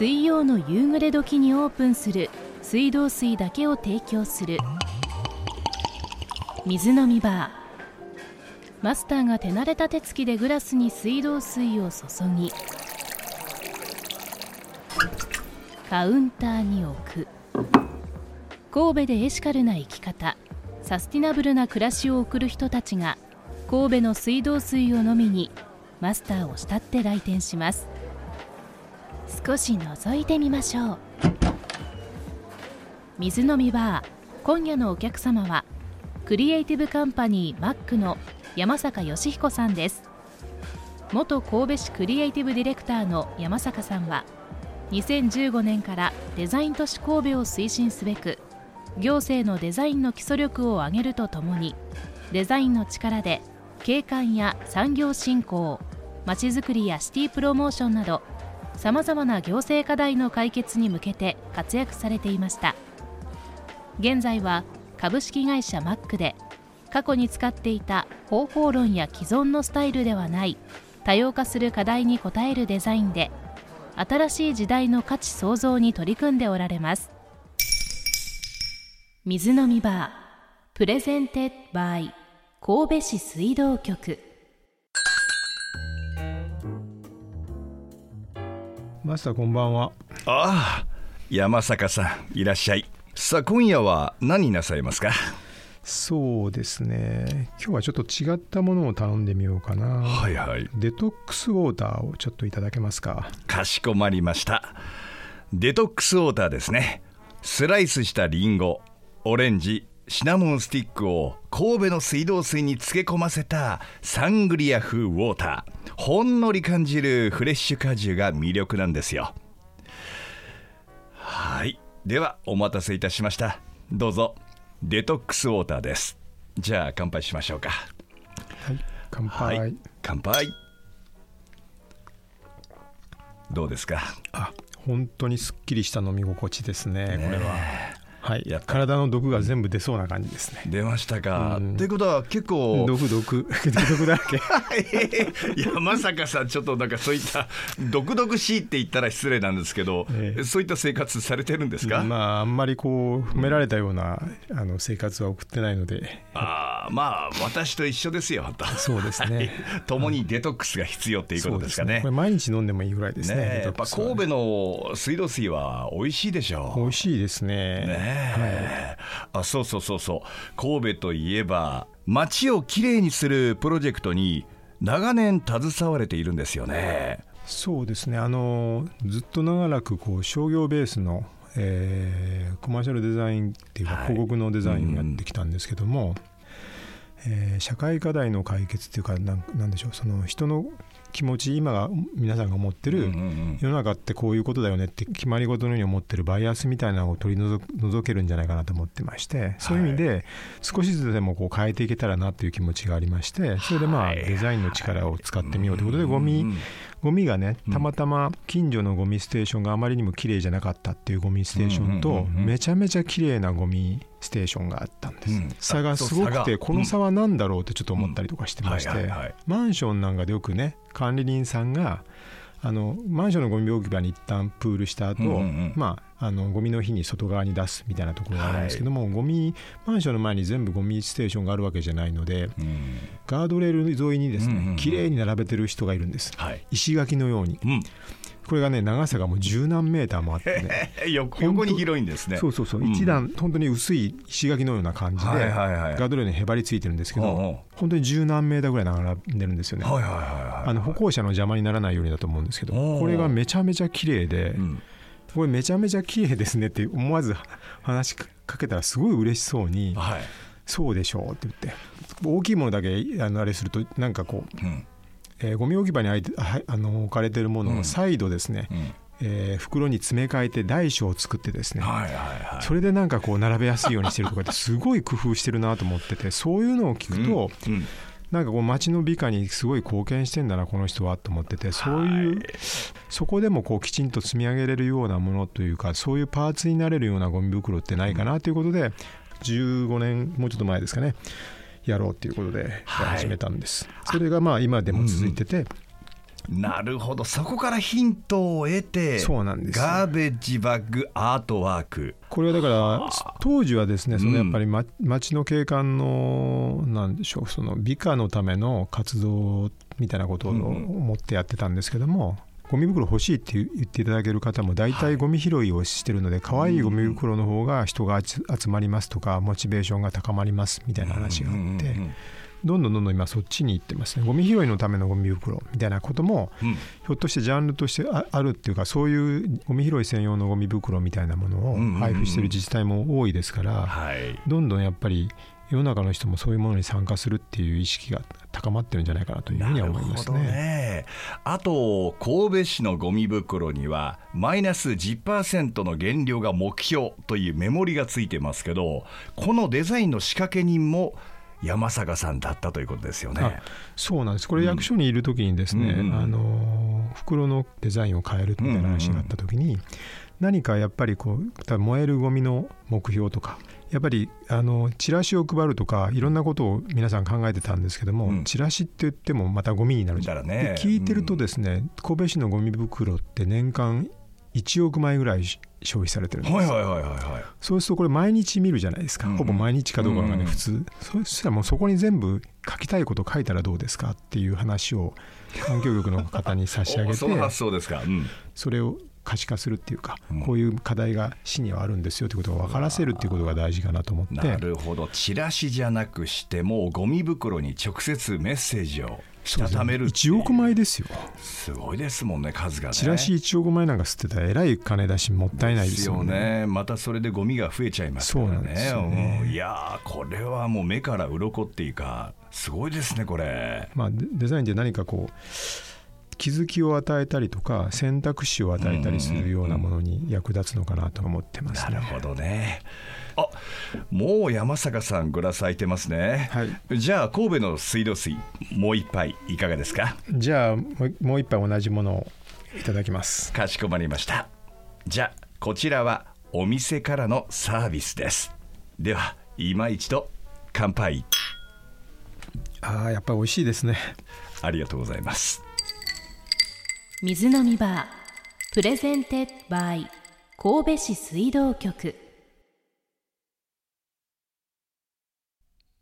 水曜の夕暮れ時にオープンする水道水だけを提供する。水飲みバー。マスターが手慣れた手つきでグラスに水道水を注ぎ。カウンターに置く。神戸でエシカルな生き方。サスティナブルな暮らしを送る人たちが神戸の水道水を飲みにマスターを慕って来店します。少し覗いてみましょう。水飲みバー今夜のお客様はクリエイティブカンパニーマックの山坂義彦さんです。元神戸市クリエイティブディレクターの山坂さんは2015年からデザイン都市神戸を推進すべく行政のデザインの基礎力を上げるとともにデザインの力で景観や産業振興まちづくりやシティプロモーションなどさまざまな行政課題の解決に向けて活躍されていました。現在は株式会社マックで過去に使っていた方法論や既存のスタイルではない多様化する課題に応えるデザインで新しい時代の価値創造に取り組んでおられます。水飲みバー presented by 神戸市水道局。マスターこんばんは。ああ山坂さんいらっしゃい。さあ今夜は何なさいますか？そうですね。今日はちょっと違ったものを頼んでみようかな。はいはい。デトックスウォーターをちょっといただけますか？かしこまりました。デトックスウォーターですね。スライスしたリンゴオレンジシナモンスティックを神戸の水道水に漬け込ませたサングリア風ウォーター。ほんのり感じるフレッシュ果汁が魅力なんですよ。はい。ではお待たせいたしました。どうぞ。デトックスウォーターです。じゃあ乾杯しましょうか。はい乾杯、はい乾杯。どうですか？あ本当にすっきりした飲み心地ですねねこれははい。体の毒が全部出そうな感じですね。出ましたか。うん。ということは結構毒毒。毒だらけ。山坂さんちょっとなんかそういった毒々しいって言ったら失礼なんですけど、ええ。そういった生活されてるんですか、まああんまりこう褒められたようなあの生活は送ってないので。ああまあ私と一緒ですよとそうですね。共にデトックスが必要っていうことですかね。これ毎日飲んでもいいぐらいですねねえやっぱ神戸の水道水は美味しいでしょう。美味しいですね。ねえ、あそうそうそうそう。神戸といえば街をきれいにするプロジェクトに長年携われているんですよね。そうですね。あのずっと長らくこう商業ベースの、えーコマーシャルデザインっていうかはい。広告のデザインをやってきたんですけども、えー社会課題の解決っていうかなんなんでしょう。その人の気持ち今が皆さんが思ってる、世の中ってこういうことだよねって決まり事のように思ってるバイアスみたいなのを取り除除けるんじゃないかなと思ってましてそういう意味で少しずつでもこう変えていけたらなっていう気持ちがありましてそれでまあはいデザインの力を使ってみようということでゴミうんゴミがねたまたま近所のゴミステーションがあまりにも綺麗じゃなかったっていうゴミステーションとめちゃめちゃ綺麗なゴミステーションがあったんです、うん。差がすごくてこの差は何だろうってちょっと思ったりとかしてましてマンションなんかでよくね管理人さんがあのマンションのゴミ置き場に一旦プールした後、うんうんうん。まああのゴミの日に外側に出すみたいなところがあるんですけども、ゴミマンションの前に全部ゴミステーションがあるわけじゃないのでうん。ガードレール沿いにですうんうんうん。ね綺麗に並べてる人がいるんです。はい。石垣のように。うんこれがね長さがもう十何メーターもあってね。横横に広いんですね。そうそうそう、ん。一段本当に薄い石垣のような感じで、はいはいはいガードレールにへばりついてるんですけど、うんうん。本当に十何メーターぐらい並んでるんですよね、はいはいはいはいあの歩行者の邪魔にならないようにだと思うんですけどこれがめちゃめちゃ綺麗で、うん。これめちゃめちゃ綺麗ですねって思わず話しかけたらすごい嬉しそうにはい「そうでしょう」って言って大きいものだけあのあれするとなんかこう、うんえーゴミ置き場にあいてああの置かれてるものうん。を再度ですね、うん。えー袋に詰め替えて大小を作ってですね、はいはいはい。それでなんかこう並べやすいようにしてるとかってすごい工夫してるなと思ってて そういうのを聞くと、うん。なんかこう街の美化にすごい貢献してんだなこの人はと思っててそういう、はいそこでもこうきちんと積み上げれるようなものというかそういうパーツになれるようなゴミ袋ってないかなということで15年もうちょっと前ですかねやろうということではい。始めたんです、それがまあ今でも続いてて、なるほど。そこからヒントを得てそうなんです。ガーベッジバッグアートワーク。これはだから当時はですねそのやっぱり、ま、町の景観のなんでしょうその美化のための活動みたいなことを思ってやってたんですけども、ゴミ袋欲しいって言っていただける方も大体ゴミ拾いをしてるので可愛いゴミ袋の方が人が集まりますとかモチベーションが高まりますみたいな話があってどんどんどんどん今そっちに行ってますね。ゴミ拾いのためのゴミ袋みたいなことも、ひょっとしてジャンルとしてあるっていうかそういうゴミ拾い専用のゴミ袋みたいなものを配布してる自治体も多いですから、どんどんやっぱり世の中の人もそういうものに参加するっていう意識が高まってるんじゃないかなというふうには思いますね。ねあと神戸市のゴミ袋にはマイナス10%の減量が目標というメモリがついてますけどこのデザインの仕掛け人も山坂さんだったということですよね。そうなんです。これ役所にいる時にですね、うん、あの袋のデザインを変えるみたいな話があった時に、何かやっぱりこう燃えるゴミの目標とかやっぱりあのチラシを配るとかいろんなことを皆さん考えてたんですけども、うん、チラシって言ってもまたゴミになるじゃん、ね、聞いてるとですね、神戸市のゴミ袋って年間1億枚ぐらい消費されてるんです、はいはいはいはい、そうするとこれ毎日見るじゃないですか、うん、ほぼ毎日かどうかがね、普通。そしたらもうそこに全部書きたいこと書いたらどうですかっていう話を環境局の方に差し上げて その発想ですか、うん、それを可視化するっていうか、こういう課題が市にはあるんですよということを分からせるっていうことが大事かなと思って。なるほど。チラシじゃなくしてもゴミ袋に直接メッセージをしたためる1億枚ですよ。すごいですもんね数がね。チラシ1億枚なんか吸ってたらえらい金出しもったいないですよね、ね、またそれでゴミが増えちゃいますからね。そうなんですよね、いやこれはもう目から鱗っていうかすごいですねこれ。まあデザインで何かこう気づきを与えたりとか選択肢を与えたりするようなものに役立つのかなと思ってます、ね、なるほどね。あもう山坂さんグラス空いてますね、はい、じゃあ神戸の水道水もう一杯いかがですか？じゃあもう一杯同じものをいただきます。かしこまりました。じゃあこちらはお店からのサービスです。では今一度乾杯。ああやっぱり美味しいですね。ありがとうございます水飲みバー。 Presented by 神戸市水道局。